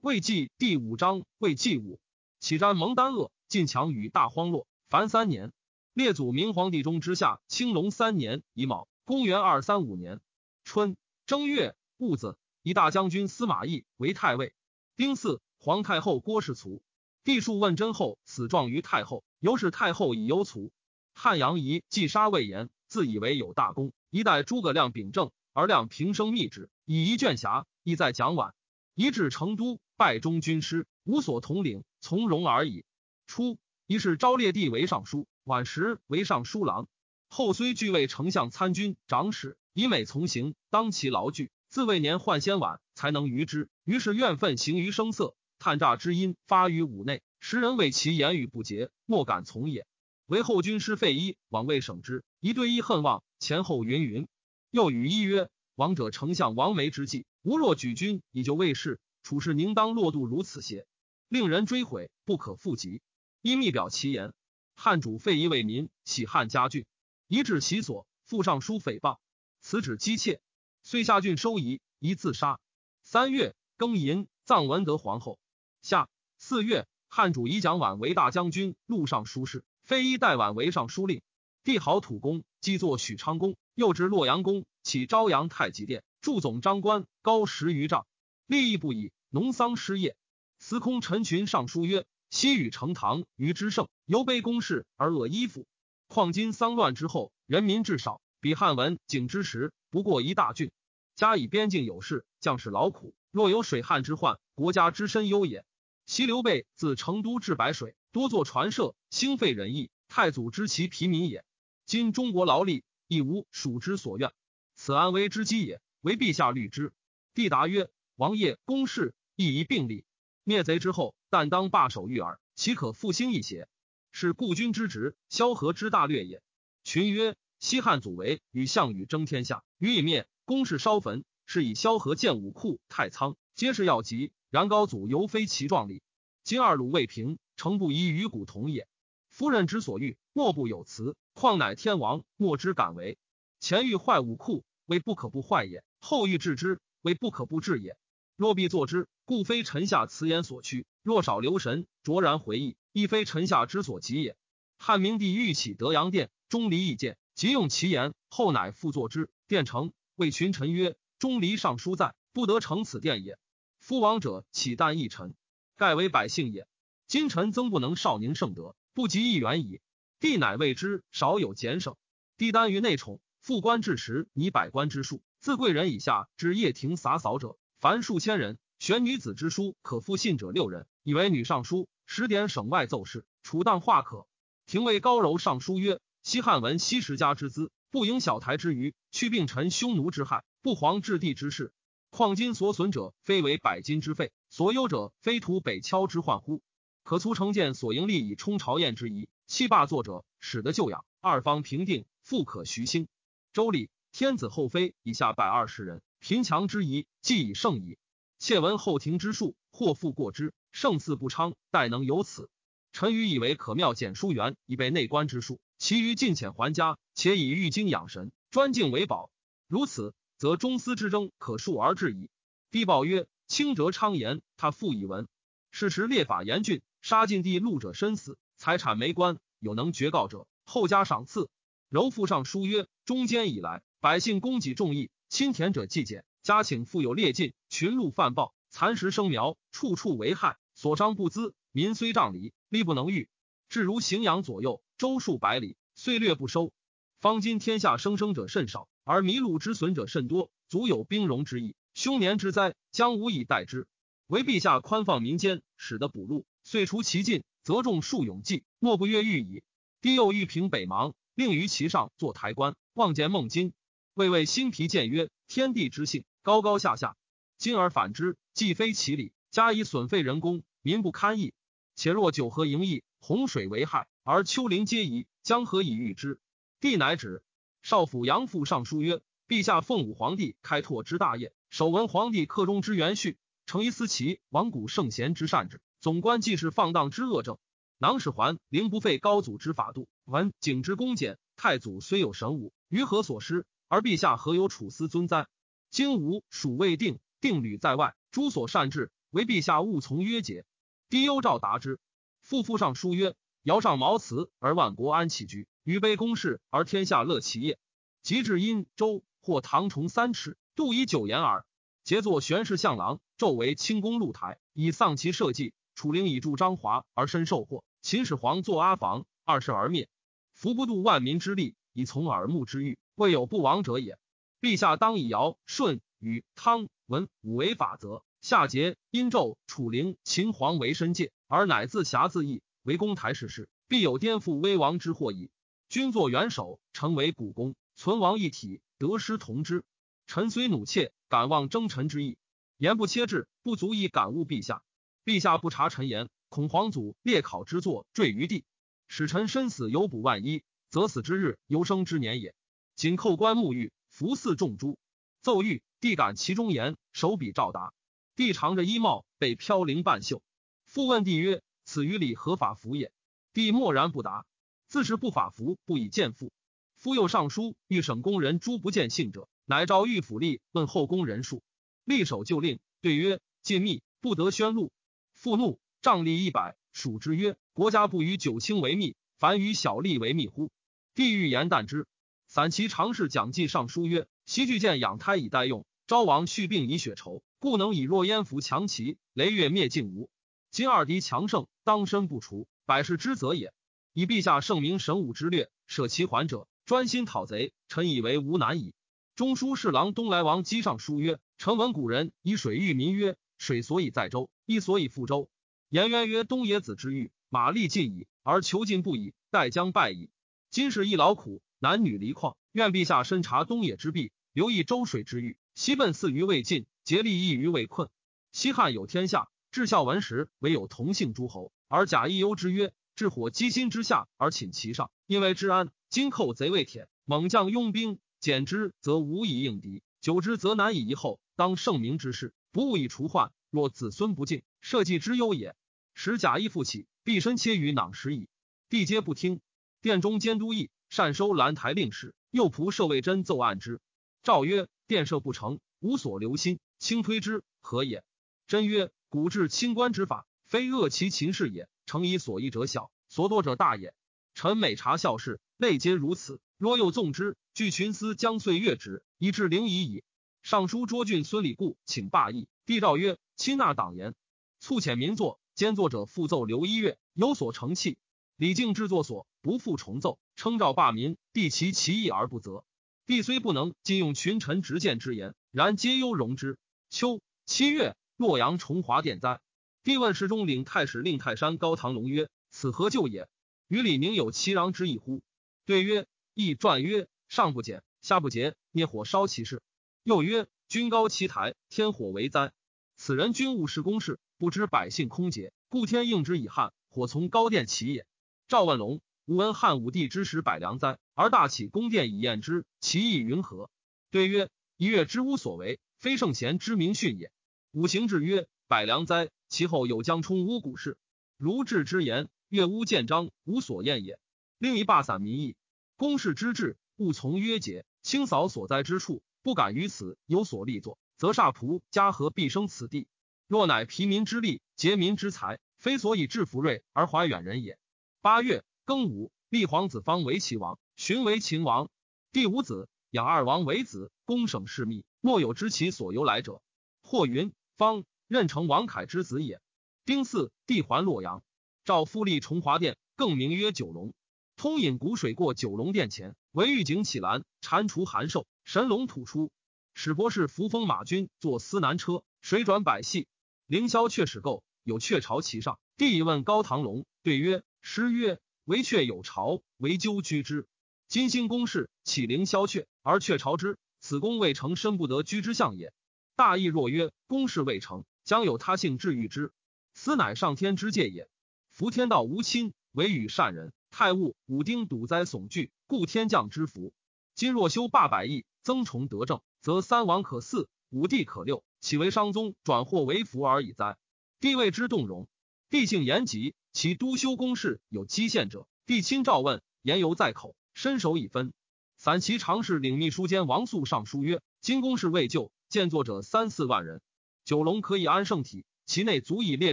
魏纪第五章，魏纪武启瞻蒙丹鄂，晋强与大荒落。凡三年，列祖明皇帝中之下，青龙三年乙卯，公元二三五年春正月戊子，以大将军司马懿为太尉。丁巳，皇太后郭氏卒。帝数问真后，死状于太后，由是太后以忧卒。汉阳仪既杀魏延，自以为有大功，一代诸葛亮秉政，而亮平生密旨，以一卷匣，意在蒋琬。一至成都。拜中军师，无所统领，从容而已。初，一是昭烈帝为尚书，晚时为尚书郎。后虽具为丞相参军长史，以美从行，当其劳具。自未年患先晚，才能逾之。于是怨愤行于声色，探诈之音发于五内。时人为其言语不节，莫敢从也。为后军师费祎往未省之，一对一恨望前后云云。又与一曰：“王者丞相王梅之计，吾若举军以救魏氏。”处事宁当落度如此邪？令人追悔，不可复及。因密表其言。汉主废夷为民，起汉家郡，移至其所，复上书诽谤，此旨姬妾，遂下郡收夷，宜自杀。三月庚寅，葬文德皇后。夏四月，汉主以蒋琬为大将军、录尚书事，非一代琬为尚书令。帝好土公，即作许昌宫，又至洛阳宫，起朝阳太极殿，筑总章官，高十余丈。利益不已，农桑失业。司空陈群上书曰：“西与成唐于之盛，犹卑公事而恶衣服。况今丧乱之后，人民至少，比汉文景之时，不过一大郡。加以边境有事，将士劳苦，若有水旱之患，国家之身忧也。昔刘备自成都至白水，多作船社，兴废仁义，太祖知其疲民也。今中国劳力，亦无蜀之所愿，此安危之机也。为陛下虑之。”帝答曰。王业公事亦宜并立，灭贼之后，但当罢守御耳，岂可复兴一邪？是故君之职，萧何之大略也。群曰：西汉祖为与项羽争天下，予以灭，公事烧坟，是以萧何建武库、太仓，皆是要急。然高祖犹非其壮丽。今二鲁未平，诚不宜与古同也。夫人之所欲，莫不有辞，况乃天王，莫之敢为。前欲坏武库，为不可不坏也；后欲治之，为不可不治也。若必作之，故非臣下辞言所趋；若少留神，卓然回忆，亦非臣下之所及也。汉明帝欲起德阳殿，钟离意见，即用其言，后乃复作之。殿成，谓群臣曰：“钟离尚书在，不得成此殿也。夫王者，岂但一臣，盖为百姓也。今臣曾不能少宁圣德，不及一元矣。帝乃谓之少有俭省。帝单于内宠，副官至时拟百官之数，自贵人以下至掖庭洒扫者。”凡数千人，选女子之书可复信者六人，以为女尚书。十点省外奏事，处当化可。廷尉高柔上书曰：西汉闻西十家之资，不迎小台之余，去并臣匈奴之害，不皇置地之事。况今所损者，非为百金之费，所忧者，非图北敲之患乎？可粗成见所盈利以充朝宴之仪，七霸作者，使得旧养，二方平定，复可徐兴。周礼，天子后妃以下百二十人。贫强之疑，既已胜矣。窃闻后庭之术，或复过之，胜似不昌，待能有此。臣愚以为可妙简书元，以备内官之术，其余尽遣还家，且以玉经养神，专敬为宝。如此，则中司之争可恕而治矣。帝报曰：轻折昌言，他复以闻。是时列法严峻，杀尽地禄者身死，财产没官，有能绝告者，后加赏赐。柔复上书曰：中间以来，百姓供给众义。亲田者计减，家请富有劣尽，群鹿犯暴，蚕食生苗，处处为害，所伤不资。民虽仗离，力不能御。至如荥阳左右，周数百里，虽略不收。方今天下生生者甚少，而麋鹿之损者甚多，足有兵戎之意。凶年之灾，将无以待之。唯陛下宽放民间，使得补路，遂除其尽，则众数永继，莫不越狱矣。帝又欲平北邙，令于其上作台官，望见孟津。魏魏心疲谏曰：“天地之性，高高下下。今而反之，既非其理，加以损费人工，民不堪义。且若九河盈溢，洪水为害，而丘陵皆夷，将何以御之？”帝乃止。少府杨父上书曰：“陛下奉武皇帝开拓之大业，首闻皇帝克中之元序，诚宜思其亡古圣贤之善治，总观既是放荡之恶政。囊使还，灵不废高祖之法度，闻景之恭俭。太祖虽有神武，于何所失？”而陛下何有处思尊哉？今吾蜀未定，定履在外，诸所善治，唯陛下勿从约节。帝忧诏答之。复复上书曰：尧上茅茨而万国安其居，禹卑公室而天下乐其业。及至殷周，或唐崇三尺，度以九言耳。节作玄氏相郎，纣为清宫露台，以丧其社稷。楚灵以助张华而身受祸。秦始皇作阿房，二世而灭。夫不度万民之力，以从耳目之欲，未有不亡者也。陛下当以尧、舜、禹、汤、文武为法则，夏桀、殷纣、楚灵、秦皇为申戒，而乃自侠自义，为公台事事，必有颠覆危亡之祸矣。君作元首，成为股肱，存亡一体，得失同之。臣虽怒切，敢忘征臣之意，言不切志，不足以感悟陛下。陛下不察臣言，恐皇祖列考之作坠于地，使臣身死犹补万一，则死之日犹生之年也。仅叩棺沐浴。服祀众诸，奏玉帝感其中言，手笔照答。帝长着衣帽，被飘零半袖。复问帝曰：“此于礼何法服也？”帝默然不答。自是不法服，不以见父。夫又上书欲省宫人诸不见信者，乃召御府吏问后宫人数，吏守就令，对曰：“禁密，不得宣露。”父怒，杖吏一百，数之曰：“国家不与九卿为密，凡与小吏为密乎？”帝欲言旦之。散骑常侍蒋济上书曰：“西巨剑养胎以待用，昭王续病以血仇，故能以若燕服强齐，雷月灭晋吴。今二敌强盛，当身不除，百世之责也。以陛下圣明神武之略，舍其还者，专心讨贼，臣以为无难矣。”中书侍郎东莱王姬上书曰：“臣闻古人以水喻民曰：水所以载舟，亦所以覆舟。颜渊曰：东野子之欲，马力尽矣，而求进不已，待将败矣。今是一劳苦。”男女离旷，愿陛下深察东野之弊，留意周水之欲。西奔四于未尽，竭力一于未困。西汉有天下，至孝文时，唯有同姓诸侯。而贾谊忧之曰：“至火积心之下而寝其上，因为治安。今寇贼未舔，猛将拥兵，减之则无以应敌，久之则难以移后。当圣明之事，不务以除患。若子孙不敬，社稷之忧也。使贾谊复起，必身切于囊石矣。帝皆不听。殿中监督议。善收兰台令史，右仆射魏真奏案之。诏曰：殿设不成，无所留心，轻推之，何也？真曰：古制清官之法，非恶其秦事也。诚以所依者小，所多者大也。臣每察孝事，类皆如此。若又纵之，据群思将岁月止，以至灵矣矣。尚书卓郡孙礼固请罢议。帝诏曰：亲纳党言，促遣民作。兼作者复奏刘一月，有所成器。李靖制作所，不复重奏。称诏罢民，帝其其意而不责。帝虽不能尽用群臣直谏之言，然皆忧容之。秋七月，洛阳重华殿灾。帝问侍中领太史令泰山高唐龙曰：“此何救也？”与李明有其壤之意乎？对曰：“亦传曰：上不减，下不节，灭火烧其事。又曰：君高其台，天火为灾。此人君务事公事，不知百姓空竭，故天应之以旱，火从高殿起也。”赵问龙。吾闻汉武帝之时百良灾，而大起宫殿以验之，其意云何？对曰：一月之无所为，非圣贤之明训也。五行志曰：百良灾，其后有将冲巫蛊事。如治之言，月巫见章，无所厌也。另一罢散民意，公事之治，勿从约节，清扫所在之处，不敢于此有所立作，则煞仆家和必生此地。若乃疲民之力，竭民之财，非所以治福瑞而怀远人也。八月。庚午，立皇子方为齐王，寻为秦王。第五子，养二王为子，公省事密，莫有知其所由来者。或云：方任成王凯之子也。丁巳，帝还洛阳，赵复立重华殿，更名曰九龙。通引谷水过九龙殿前，为御景起栏，蟾蜍寒兽，神龙吐出。使博士扶风马军坐司南车，水转百系。凌霄雀始构，有雀巢其上。帝以问高唐龙，对曰：诗曰。为雀有巢，为鸠居之。金星宫室，启灵消却，而雀巢之。此宫未成，身不得居之象也。大义若曰：宫室未成，将有他性治愈之。斯乃上天之戒也。夫天道无亲，唯与善人。太戊武丁堵灾悚惧，故天降之福。今若修罢百亿，增崇德政，则三王可四，五帝可六，岂为商宗转祸为福而已哉？帝谓之动容。帝性严极。其督修公事有积献者，帝亲召问，言犹在口，身首已分。散骑常侍领秘书监王肃上书曰：今公事未就，见作者三四万人，九龙可以安圣体，其内足以列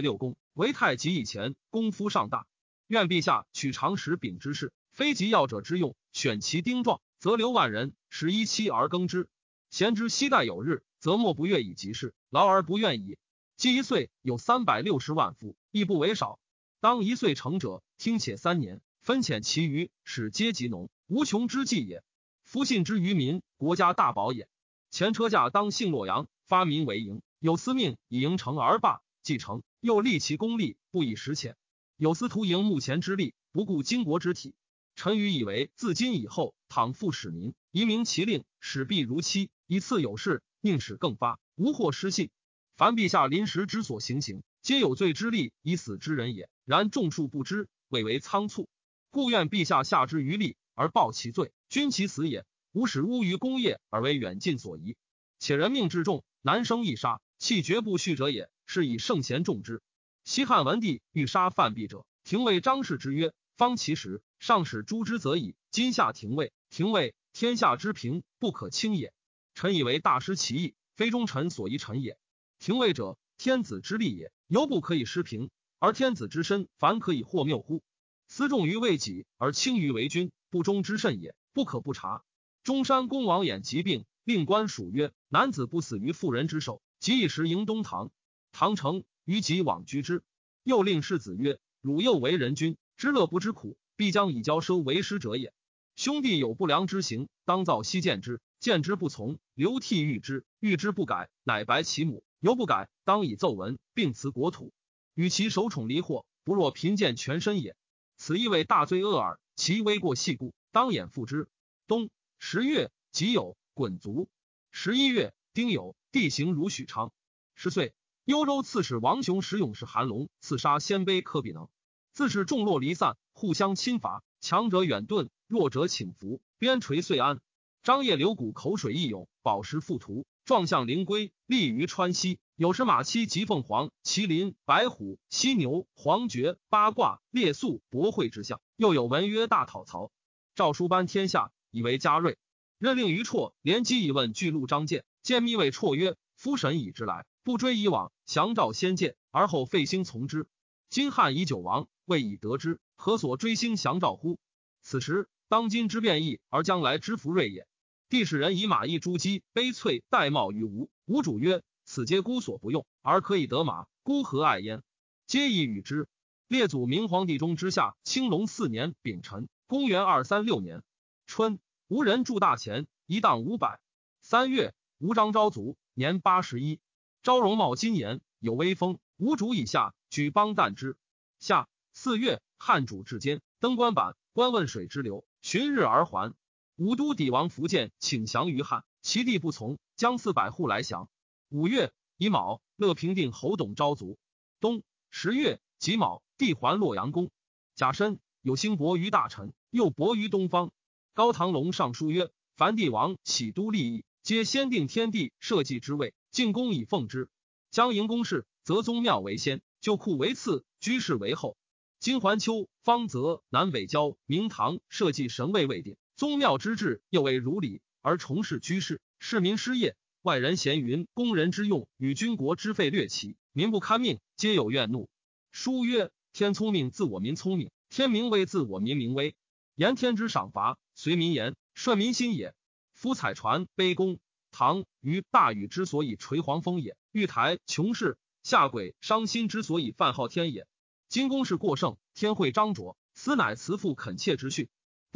六宫。为太极以前，功夫尚大。愿陛下取常识秉之事，非及要者之用，选其丁壮，则留万人，使一期而耕之。贤之期待有日，则莫不悦以及事，劳而不愿矣。既一岁有三百六十万夫，亦不为少。当一岁成者，听且三年，分遣其余，使阶级农，无穷之计也。夫信之于民，国家大宝也。前车驾当幸洛阳，发民为营，有司命以营成而罢，既成。又立其功利，不以实遣。有司徒营目前之力，不顾经国之体。臣愚以为，自今以后，倘复使民，移明其令，使必如期，以次有事，宁使更发，无或失信。凡陛下临时之所行行，皆有罪之力，以死之人也。然众数不知，未为仓促，故愿陛下下之于力，而报其罪，均其死也。无使污于功业，而为远近所宜。且人命至重，难生易杀，弃绝不恤者也。是以圣贤重之。西汉文帝欲杀犯弊者，廷尉张氏之曰：“方其时，上使诛之则已。今下廷尉，廷尉天下之平，不可轻也。臣以为大失其意，非忠臣所宜臣也。廷尉者，天子之利也，犹不可以失平。而天子之身，凡可以惑谬乎？思重于为己，而轻于为君，不忠之甚也，不可不察。中山公王衍疾病，令官属曰：男子不死于妇人之手。即以时迎东堂。”唐成于己往居之，又令世子曰：“汝又为人君，知乐不知苦，必将以交收为师者也。兄弟有不良之行，当造悉见之，见之不从，流涕欲之，欲之不改，乃白其母，犹不改，当以奏闻，并辞国土，与其首宠离祸，不若贫贱全身也。此亦为大罪恶耳。其微过细故，当掩复之。冬十月己酉，滚卒。十一月丁酉，地形如许昌。十岁。幽州刺史王雄使勇士韩龙刺杀鲜卑科比能，自是众落离散，互相侵伐，强者远遁，弱者请服，边陲遂安。张掖流谷口水义勇，宝石富图，壮象灵龟，立于川西。有时马七及凤凰、麒麟、白虎、犀牛、黄爵、八卦、列宿、博会之象。又有文曰大讨曹，诏书颁天下，以为嘉瑞。任令于绰连击以问巨鹿张建，见密谓绰曰：“夫神已之来。”不追以往，降诏先见，而后废兴从之。今汉已久亡，未以得之，何所追兴降诏乎？此时当今之变异，而将来之福瑞也。帝使人以马邑诸姬悲翠玳瑁于吴，吴主曰：“此皆孤所不用，而可以得马，孤何爱焉？”皆以与之。列祖明皇帝中之下，青龙四年丙辰，公元二三六年春，吴人铸大钱，一担五百。三月，吴张昭卒，年八十一。昭容貌金颜，有威风。吴主以下举邦旦之。夏四月，汉主至坚，登官板，观问水之流，旬日而还。武都抵王福建，请降于汉，其弟不从，将四百户来降。五月乙卯，乐平定侯董昭卒。冬十月己卯，帝还洛阳宫。甲申，有兴伯于大臣，又伯于东方。高唐龙上书曰：凡帝王喜都利益，皆先定天地社稷之位。进宫以奉之，将营宫事，则宗庙为先，旧库为次，居士为后。今环丘、方泽、南北郊、明堂社稷神位未定，宗庙之治又为如礼，而从事居士，市民失业，外人闲云，工人之用与军国之费略齐，民不堪命，皆有怨怒。书曰：天聪明，自我民聪明；天明威，自我民明威。言天之赏罚，随民言，顺民心也。夫采船卑躬。唐于大禹之所以垂黄风也，玉台穷氏下鬼伤心之所以犯昊天也。今公事过盛，天会张卓，此乃慈父恳切之训。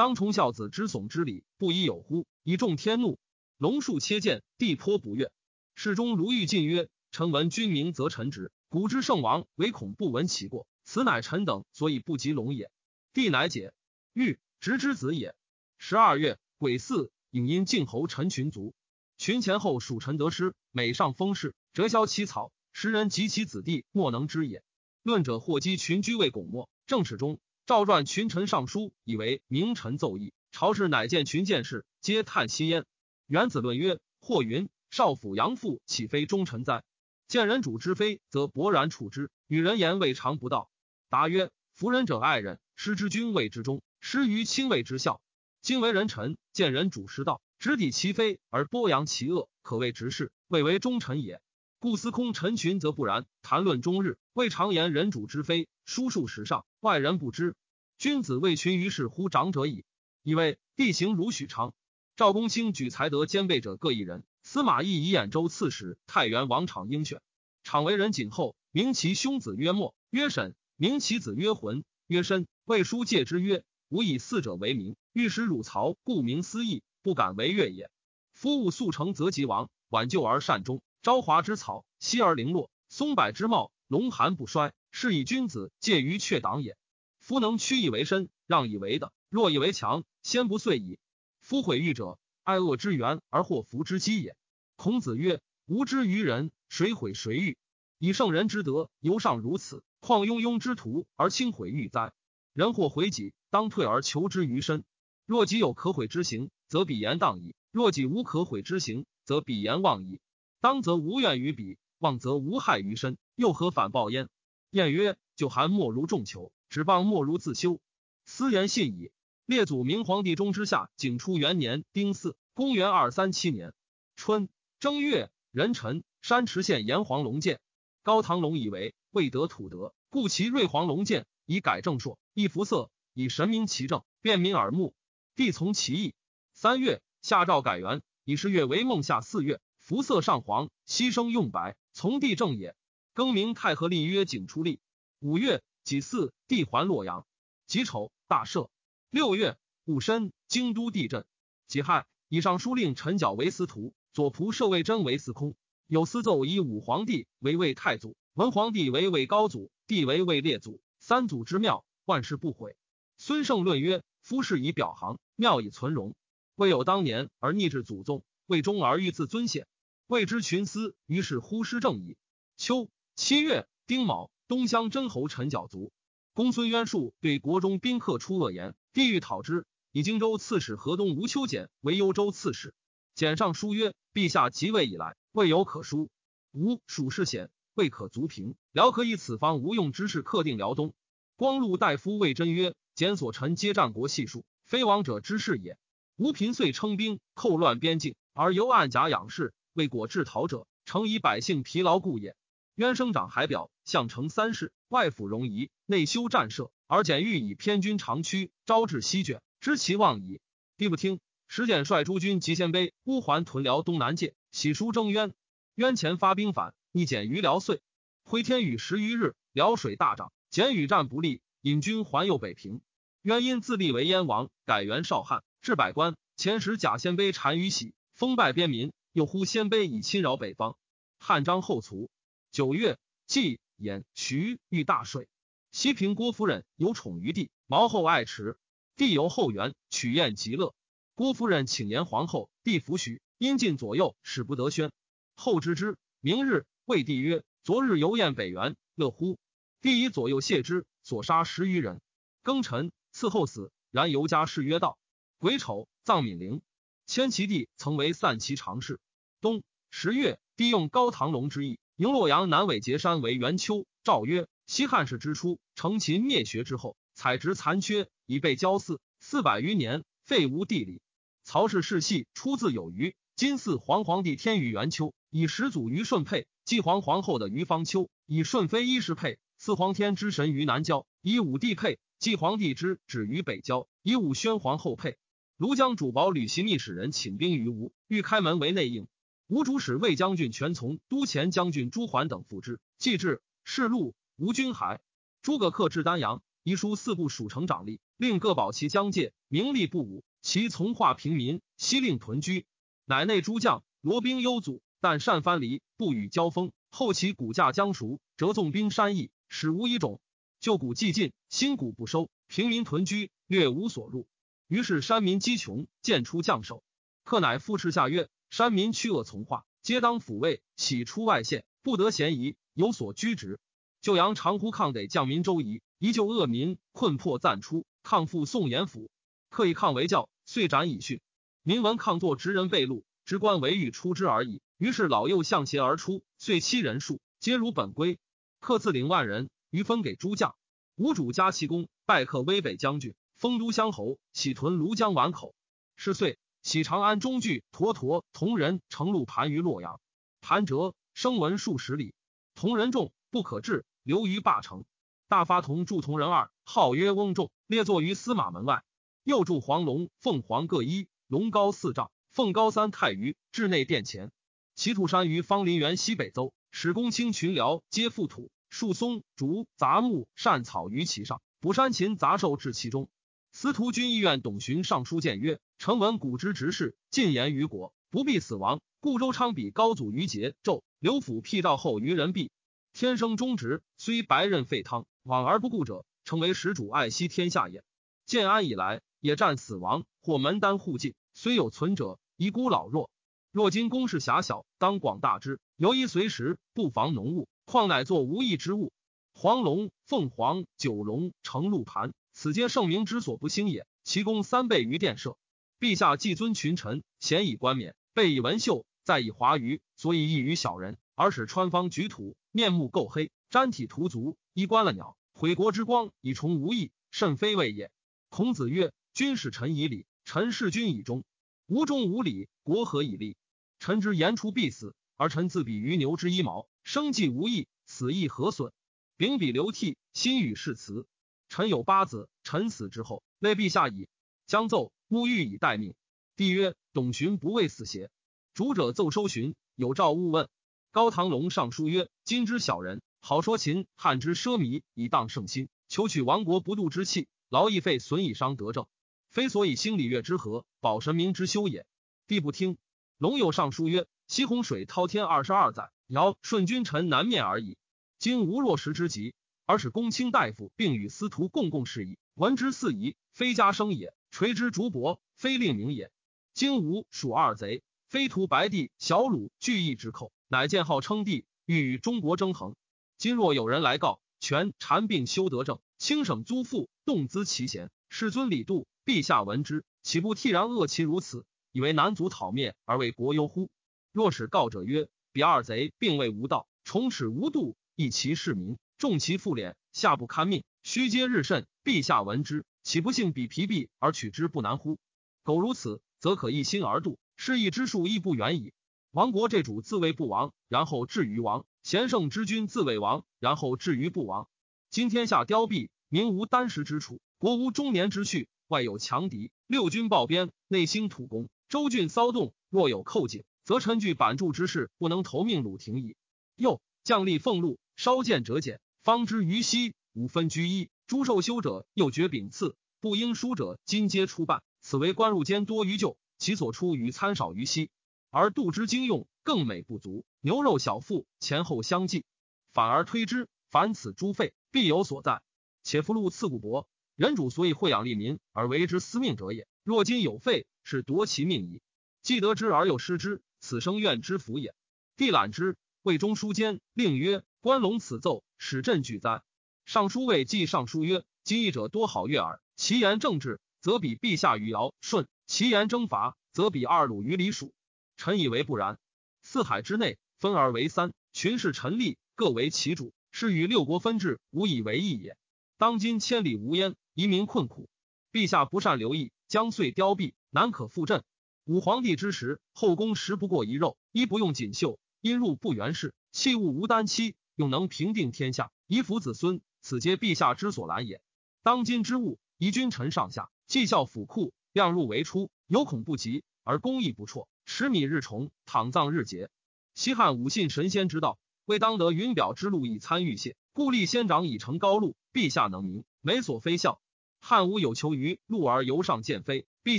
当崇孝子之悚之礼，不亦有乎？以众天怒，龙树切谏，地颇不悦。世中如遇进曰：“臣闻君名，则臣直。古之圣王，唯恐不闻其过，此乃臣等所以不及龙也。”帝乃解。欲直之子也。十二月癸巳，引因晋侯陈群卒。群前后属臣得失，每上封事，折削其草，时人及其子弟莫能知也。论者或讥群居为拱墨。正史中赵传群臣上书，以为名臣奏议，朝士乃见群见事，皆叹息焉。元子论曰：或云少府杨父岂非忠臣哉？见人主之非，则勃然处之，与人言未尝不道。答曰：夫人者爱人，失之君谓之忠，失于亲谓之孝。今为人臣，见人主失道。直抵其非而剥扬其恶，可谓直事，谓为忠臣也。故司空陈群则不然，谈论终日，未常言人主之非，书数时上，外人不知。君子为群于是乎长者矣。以为地形如许昌。赵公卿举才德兼备者各一人。司马懿以兖州刺史、太原王昶应选。昶为人谨厚，名其兄子曰莫，曰沈；名其子曰浑，曰申。魏书戒之曰：“吾以四者为名，欲使汝曹，故名思义，不敢为越也。夫物速成则即亡，挽救而善终。朝华之草，息而零落；松柏之茂，龙寒不衰。是以君子介于阙党也。夫能屈以为身，让以为的，弱以为强，先不遂矣。夫毁誉者。”爱恶之源而祸福之基也。孔子曰：“吾知于人，谁毁谁欲？以圣人之德，犹尚如此，况庸庸之徒而轻毁誉哉？人或毁己，当退而求之于身。若己有可毁之行，则彼言当矣；若己无可毁之行，则彼言妄矣。当则无怨于彼，望则无害于身，又何反报焉？”晏曰：“就寒莫如众求，只谤莫如自修。斯言信矣。”列祖明皇帝中之下，景初元年丁巳，公元二三七年春正月壬辰，山池县炎黄龙剑。高唐龙以为未得土德，故其瑞黄龙剑以改正朔，以服色，以神明其正，便民耳目。帝从其意。三月，下诏改元，以十月为孟夏四月，服色上黄，牺牲用白，从帝正也。更名太和立曰景初立。五月己巳，帝还洛阳。己丑，大赦。六月戊申，京都地震。己亥，以上书令陈角为司徒，左仆射魏征为司空。有司奏以武皇帝为魏太祖，文皇帝为魏高祖，帝为魏列祖。三祖之庙，万事不毁。孙胜论曰：夫事以表行，庙以存容。未有当年而逆至祖宗，魏忠而欲自尊显，谓之群思，于是忽失正矣。秋七月丁卯，东乡真侯陈角卒。公孙渊术对国中宾客出恶言。帝欲讨之，以荆州刺史河东吴秋俭为幽州刺史。简上书曰：“陛下即位以来，未有可书。吴属事险，未可足平。辽可以此方无用之事，克定辽东。”光禄大夫魏真曰：“简所陈皆战国细数，非王者之事也。吴平遂称兵，寇乱边境，而由暗甲养士，为果制逃者，诚以百姓疲劳故也。”渊生长海表，相成三世，外府容夷，内修战舍。而简欲以偏军长驱，招致西卷，知其望矣。帝不听。时简率诸军及鲜卑、乌桓屯辽东南界，喜书征渊。渊前发兵反，逆简于辽遂。挥天雨十余日，辽水大涨。简与战不利，引军还右北平。渊因自立为燕王，改元少汉，置百官。前使假鲜卑单于喜，封拜边民，又呼鲜卑以侵扰北方。汉章后卒。九月，季兖徐遇大水。西平郭夫人有宠于帝，毛后爱持。帝由后援，取宴极乐。郭夫人请言皇后，帝弗许，因进左右，使不得宣。后知之，明日谓帝曰：“昨日游宴北原，乐乎？”帝以左右谢之，所杀十余人。庚辰，赐后死。然尤家谥曰道。癸丑，葬闵陵。迁其弟曾为散骑常侍。冬十月，帝用高唐龙之意，迎洛阳南尾碣山为元丘。诏曰。西汉室之初，成秦灭学之后，采植残缺，以备交祀。四百余年，废无地理。曹氏世系出自有余。今祀皇皇帝天于元丘，以始祖于顺配；继皇皇后的于方丘，以顺妃衣食配；四皇天之神于南郊，以武帝配；继皇帝之止于北郊，以武宣皇后配。庐江主保吕袭密使人请兵于吴，欲开门为内应。吴主使魏将军全从、都前将军朱桓等附之。既至，是路。吴军还，诸葛恪至丹阳，遗书四部属成长吏，令各保其疆界，名利不武。其从化平民，悉令屯居。乃内诸将罗兵幽阻，但善藩篱，不与交锋。后其骨架将熟，折纵兵山邑，使无一种。旧谷既尽，新谷不收，平民屯居，略无所入。于是山民饥穷，渐出将守。克乃复斥下曰：山民屈恶从化，皆当抚慰。喜出外县，不得嫌疑，有所居职。就阳长呼抗得将民周仪，依旧恶民困迫暂出，抗复宋延府，刻以抗为教，遂斩以训。民闻抗作直人被戮，职官为欲出之而已。于是老幼向邪而出，遂七人数，皆如本归。克自领万人，余分给诸将。吴主加其功，拜克威北将军，封都乡侯，喜屯庐江宛口。是岁，喜长安中聚，沱沱同仁乘路盘于洛阳。盘折，声闻数十里。同人众不可治，留于霸城。大发同助同人二，号曰翁仲，列坐于司马门外。又铸黄龙、凤凰各一，龙高四丈，凤高三太余，至内殿前。其土山于方林园西北邹，使公卿群僚皆覆土，树松、竹、杂木、善草于其上，捕山禽杂兽至其中。司徒军议院董询上书谏曰：“臣闻古之执事，进言于国，不必死亡。故周昌比高祖于桀纣，刘府辟赵后于人毕。天生忠直，虽白刃废汤。”往而不顾者，成为始主爱惜天下也。建安以来，野战死亡，或门单户尽，虽有存者，遗孤老弱。若今宫室狭小，当广大之，犹宜随时，不妨浓物，况乃作无益之物。黄龙、凤凰、九龙、成鹿盘，此皆圣明之所不兴也。其功三倍于殿舍。陛下既尊群臣，贤以冠冕，备以文秀，再以华腴，所以异于小人，而使川方举土，面目垢黑，瞻体涂足。衣冠了鸟，毁国之光，以崇无益，甚非谓也。孔子曰：“君使臣以礼，臣事君以忠。无忠无礼，国何以立？臣之言出必死，而臣自比于牛之一毛，生计无益，死亦何损？秉笔流涕，心与誓辞。臣有八子，臣死之后，累陛下矣。将奏，勿欲以待命。”帝曰：“董询不畏死邪？”主者奏收寻，有诏勿问。高唐龙上书曰：“今之小人。”好说秦汉之奢靡以荡圣心，求取亡国不度之气，劳逸费损以伤德政，非所以兴礼乐之和，保神明之修也。帝不听。龙有上书曰：西洪水滔天二十二载，尧舜君臣难面而已。今无若时之急，而使公卿大夫并与司徒共共事矣。闻之四夷，非家生也；垂之竹帛，非令名也。今吴蜀二贼，非屠白帝、小鲁聚义之寇，乃建号称帝，欲与中国争衡。今若有人来告，权禅并修德政，轻省租赋，动资其贤，世尊礼度，陛下闻之，岂不惕然恶其如此，以为南族讨灭而为国忧乎？若使告者曰：彼二贼并未无道，重齿无度，益其市民，重其妇敛，下不堪命，虚皆日甚。陛下闻之，岂不幸彼疲弊而取之不难乎？苟如此，则可一心而度，失义之术亦不远矣。亡国这主自谓不亡，然后至于亡。贤圣之君自谓王，然后至于不亡。今天下凋敝，民无箪食之处，国无中年之序，外有强敌，六军暴边，内兴土攻，州郡骚动。若有寇警，则臣惧板柱之势，不能投命鲁廷矣。又将吏俸禄稍见折减，方知于西五分居一。诸受修者又爵秉赐，不应书者今皆出办。此为官入监多于旧，其所出于参少于西，而度之经用更美不足。牛肉小腹前后相继，反而推之。凡此诸废，必有所在。且夫禄赐古薄，人主所以惠养利民而为之司命者也。若今有废，是夺其命矣。既得之而又失之，此生怨之福也。帝览之，魏中书监令曰：“关龙此奏，使朕惧哉？”尚书魏记尚书曰：“今议者多好悦耳，其言政治，则比陛下与尧舜；其言征伐，则比二鲁与李蜀。臣以为不然。四海之内。”分而为三，群士臣立，各为其主，是与六国分治无以为异也。当今千里无烟，移民困苦，陛下不善留意，将遂凋敝，难可复振。武皇帝之时，后宫食不过一肉，衣不用锦绣，因入不原氏，器物无丹漆，能平定天下，以抚子孙，此皆陛下之所揽也。当今之物，宜君臣上下，绩效府库，量入为出，有恐不及，而工艺不辍，持米日重，躺葬日节。西汉武信神仙之道，未当得云表之路以参与谢，故立仙长以成高路。陛下能明，美所非笑。汉武有求于鹿而由上见飞，陛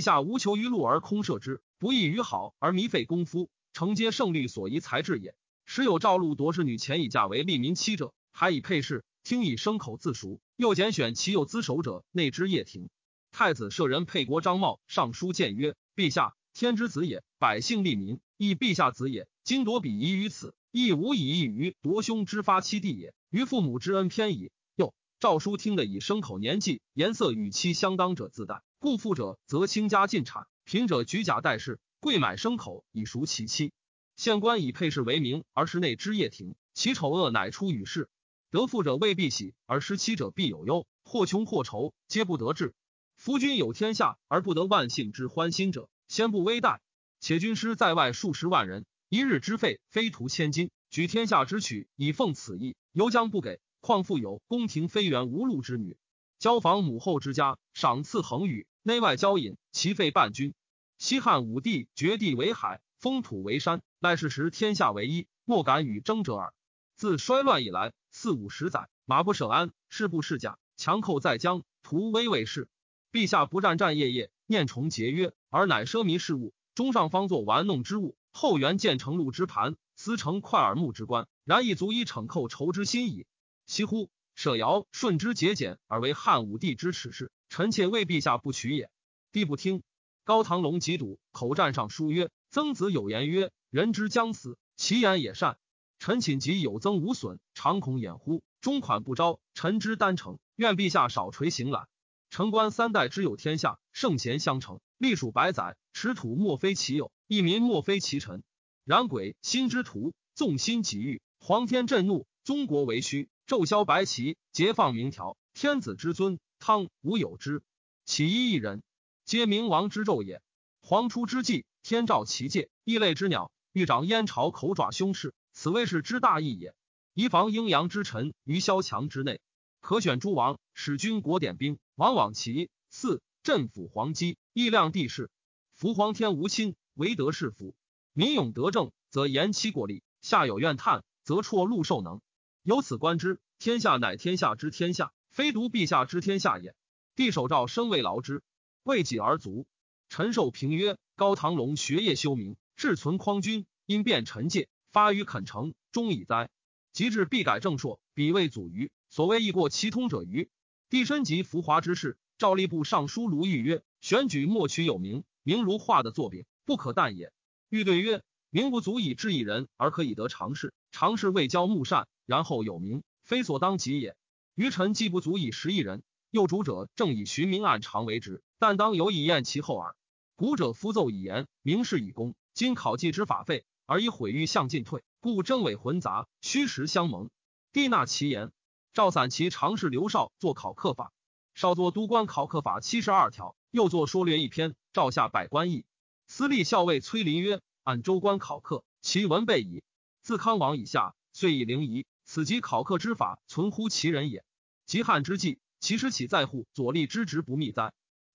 下无求于鹿而空射之，不异于好而弥费功夫，承接胜率所宜才智也。时有赵禄夺士女前以嫁为利民妻者，还以配饰，听以牲口自赎，又拣选其有资守者，内之掖庭。太子舍人沛国张茂上书谏曰：陛下天之子也，百姓利民，亦陛下子也。今夺彼夷于此，亦无以异于夺兄之发妻弟也。于父母之恩偏矣。又诏书听得以牲口年纪、颜色与妻相当者自待，故富者则倾家尽产，贫者举甲待世，贵买牲口以赎其妻。县官以配饰为名而失内之业庭，其丑恶乃出于世。得富者未必喜，而失妻者必有忧。或穷或愁，皆不得志。夫君有天下而不得万姓之欢心者，先不危殆。且军师在外数十万人。一日之费，非图千金；举天下之曲以奉此意，犹将不给。况复有宫廷妃园无禄之女，交房母后之家，赏赐恒宇，内外交引，其费半军。西汉武帝绝地为海，封土为山，赖世时天下为一，莫敢与争者耳。自衰乱以来，四五十载，马不舍鞍，士不释甲，强寇在江，图威为事。陛下不战战夜夜，念崇节约，而乃奢靡事物，中上方作玩弄之物，后援建成路之盘，思成快耳目之官，然亦足以惩寇仇之心矣。惜乎！舍尧顺之节俭而为汉武帝之耻事，臣妾为陛下不取也。帝不听。高唐龙疾笃口战上书曰：“曾子有言曰：人之将死，其言也善。臣寝疾有增无损，常恐掩乎？中款不招，臣之丹诚。愿陛下少垂行览。臣官三代之有天下，圣贤相承，历数百载，持土莫非其有，一民莫非其臣。然鬼心之徒，纵心急欲，皇天震怒，宗国为虚。”昼消白旗，节放明条。天子之尊，汤无有之。其一一人，皆明王之纣也。皇出之际，天照其界，异类之鸟，欲长燕巢，口爪凶势，此谓是之大义也。宜防阴阳之臣于萧墙之内，可选诸王，使君国点兵，往往其四镇抚皇基，义量地势。夫皇天无亲，唯德是福。民勇德政，则言其国力；下有怨叹，则辍禄受能。由此观之，天下乃天下之天下，非独陛下之天下也。帝守诏生未劳之，为己而足。陈寿平曰：高唐龙学业修明，志存匡君，因变臣戒，发于肯成，终以哉。及至必改正朔，彼谓祖于所谓易过其通者于帝身及浮华之事。赵吏部尚书卢玉曰：选举莫取有名，名如画的作柄，不可淡也。欲对曰：名不足以治一人，而可以得常事。常事未交木善。然后有名，非所当及也。余臣既不足以识一人，又主者正以寻名暗常为之，但当有以验其后耳。古者夫奏以言，明示以功。今考绩之法废，而以毁誉向进退，故真伪混杂，虚实相蒙。帝纳其言。赵散其常侍刘绍作考课法，少作都官考课法七十二条，又作说略一篇。诏下百官议。司隶校尉崔林曰：按州官考课，其文备矣。自康王以下，遂以灵仪。此即考课之法，存乎其人也。及汉之际，其实岂在乎左立之职不密哉？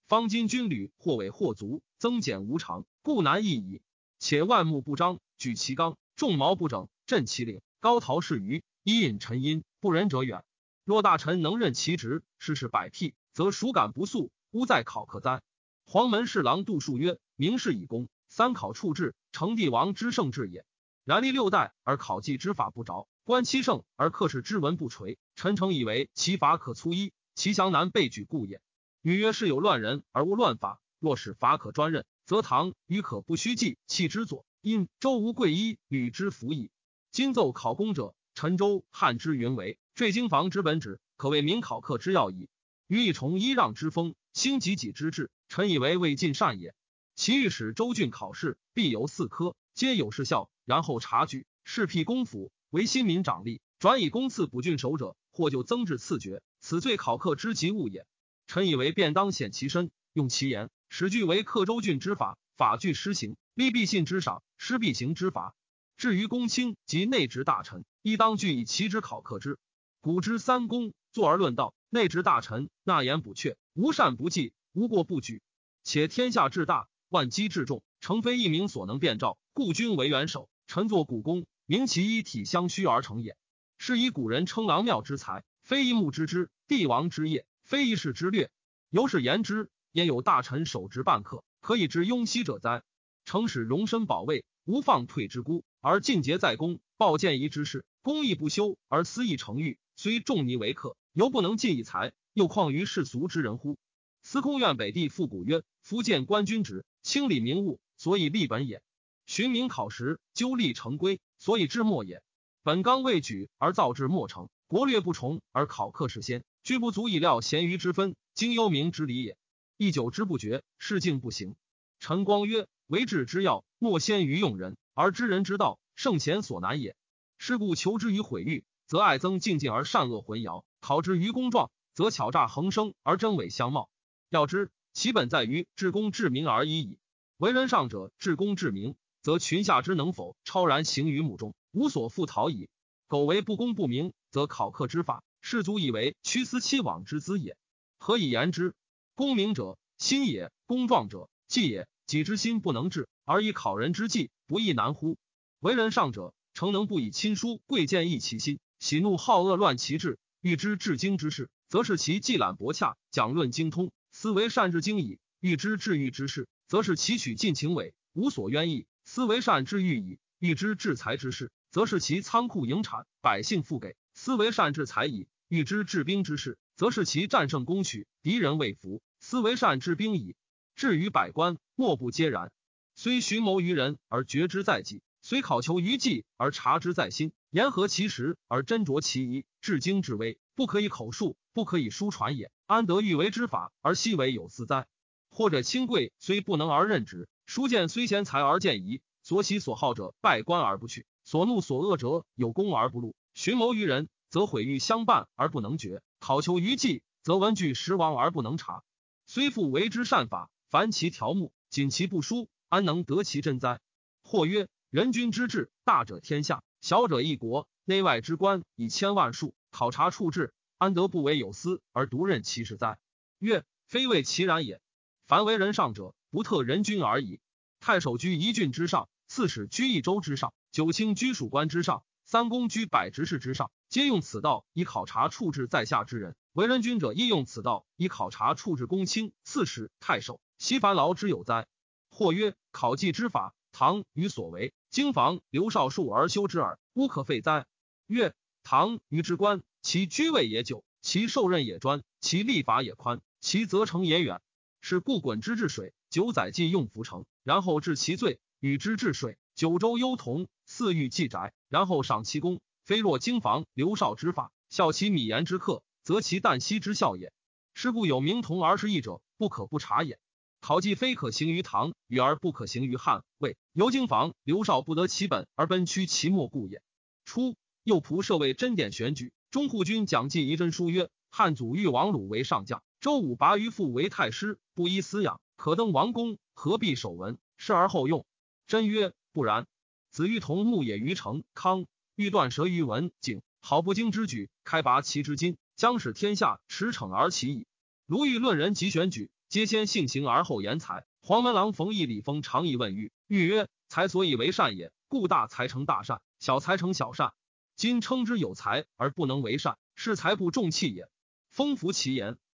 方今军旅或伪或足，增减无常，故难易矣。且万目不张，举其纲，众毛不整，振其领，高陶是余，伊尹陈因，不仁者远。若大臣能任其职，事事百辟，则孰敢不肃？吾在考课哉？黄门侍郎杜数曰：明事以功，三考处置，成帝王之圣治也。然历六代而考绩之法不着。观七圣而克使之文不垂，臣诚以为其法可粗一，其详难被举故也。女曰：是有乱人而无乱法，若使法可专任，则唐与可不虚计弃之左。因周无贵一吕之服矣。今奏考功者，陈州汉之云为坠经房之本旨，可谓民考课之要矣。予以崇揖让之风，兴己己之志，臣以为未尽善也。其欲使州郡考试，必由四科，皆有事效，然后察举，试辟公府。为新民长吏，转以公赐补郡守者，或就增至赐爵，此罪考课之极物也。臣以为便当显其身，用其言，使据为克州郡之法，法具施行，立必信之赏，施必行之罚。至于公卿及内职大臣，亦当据以其之考课之。古之三公，坐而论道，内职大臣纳言补阙，无善不记，无过不举。且天下至大，万机至重，诚非一名所能辨照，故君为元首，臣作古公。明其一体相虚而成也，是以古人称郎庙之才，非一木之之；帝王之业，非一世之略。由是言之，焉有大臣守职半刻，可以知雍熙者哉？诚使容身保卫，无放退之孤，而尽节在公，报见仪之事，公义不修而私意成欲，虽重泥为客，犹不能尽以才，又况于世俗之人乎？司空院北地复古曰：夫见官军职，清理民务，所以立本也。寻名考实，纠立成规。所以至末也，本纲未举而造至末成，国略不崇而考克事先，居不足以料贤愚之分，经幽冥之理也。一久之不绝，事竟不行。陈光曰：为治之要，莫先于用人，而知人之道，圣贤所难也。是故求之于毁誉，则爱憎竞进而善恶混淆；考之于公状，则巧诈横生而真伪相貌。要知其本在于治公治民而已矣。为人上者治公治民。则群下之能否超然行于目中，无所复逃矣。苟为不公不明，则考克之法，士卒以为屈思期往之资也。何以言之？功名者，心也；功壮者，计也。己之心不能治，而以考人之计，不亦难乎？为人上者，诚能不以亲疏贵贱易其心，喜怒好恶乱其志。欲知治经之事，则是其既览博洽，讲论精通，思为善治经矣；欲知治欲之事，则是其取尽情伪，无所冤意，思为善治欲矣；欲知治财之事，则是其仓库盈产，百姓富给，思为善治才矣；欲知治兵之事，则是其战胜攻取，敌人未服，思为善治兵矣。至于百官，莫不皆然。虽寻谋于人而觉之在己，虽考求于计而察之在心，言合其实而斟酌其宜，至精至微，不可以口述，不可以书传也。安得欲为之法而悉为有司哉？或者亲贵虽不能而任之，书见虽贤才而见疑，所喜所好者拜官而不去，所怒所恶者有功而不录。寻谋于人，则毁誉相伴而不能绝；考求于计，则文具实亡而不能察。虽复为之善法。凡其条目，谨其不疏，安能得其真哉？或曰：人君之治，大者天下，小者一国，内外之官以千万数，考察处置，安得不为有司而独任其事哉？曰：非谓其然也。凡为人上者，不特人君而已。太守居一郡之上，刺史居一州之上，九卿居属官之上，三公居百执事之上，皆用此道以考察处置在下之人。为人君者，亦用此道以考察处置公卿、刺史、太守。其烦劳之有哉？或曰：考绩之法，唐与所为，经房刘少数而修之耳，无可废哉？曰：唐与之官，其居位也久，其受任也专，其立法也宽，其责成也远。是故滚之治水，九载既用浮城，然后治其罪；与之治水，九州幽童，四域既宅，然后赏其功。非若经房刘少之法，效其米言之客，则其旦夕之效也。是故有名同而失义者，不可不察也。考记非可行于唐，与而不可行于汉魏。由经房刘少不得其本而奔趋其末故也。初，右仆射卫真典选举，中护军蒋济仪真书曰：汉祖欲王鲁为上将，周武拔于父为太师，不依私养，可登王宫，何必守文？事而后用。真曰：不然。子欲同牧野于成康，欲断舌于文景，好不经之举，开拔其之今，将使天下驰骋而起矣。如欲论人及选举。皆先性行而后言才。黄门郎冯异、李丰常以问玉，玉曰：“才所以为善也，故大才成大善，小才成小善。今称之有才而不能为善，是才不重器也。”丰服其言。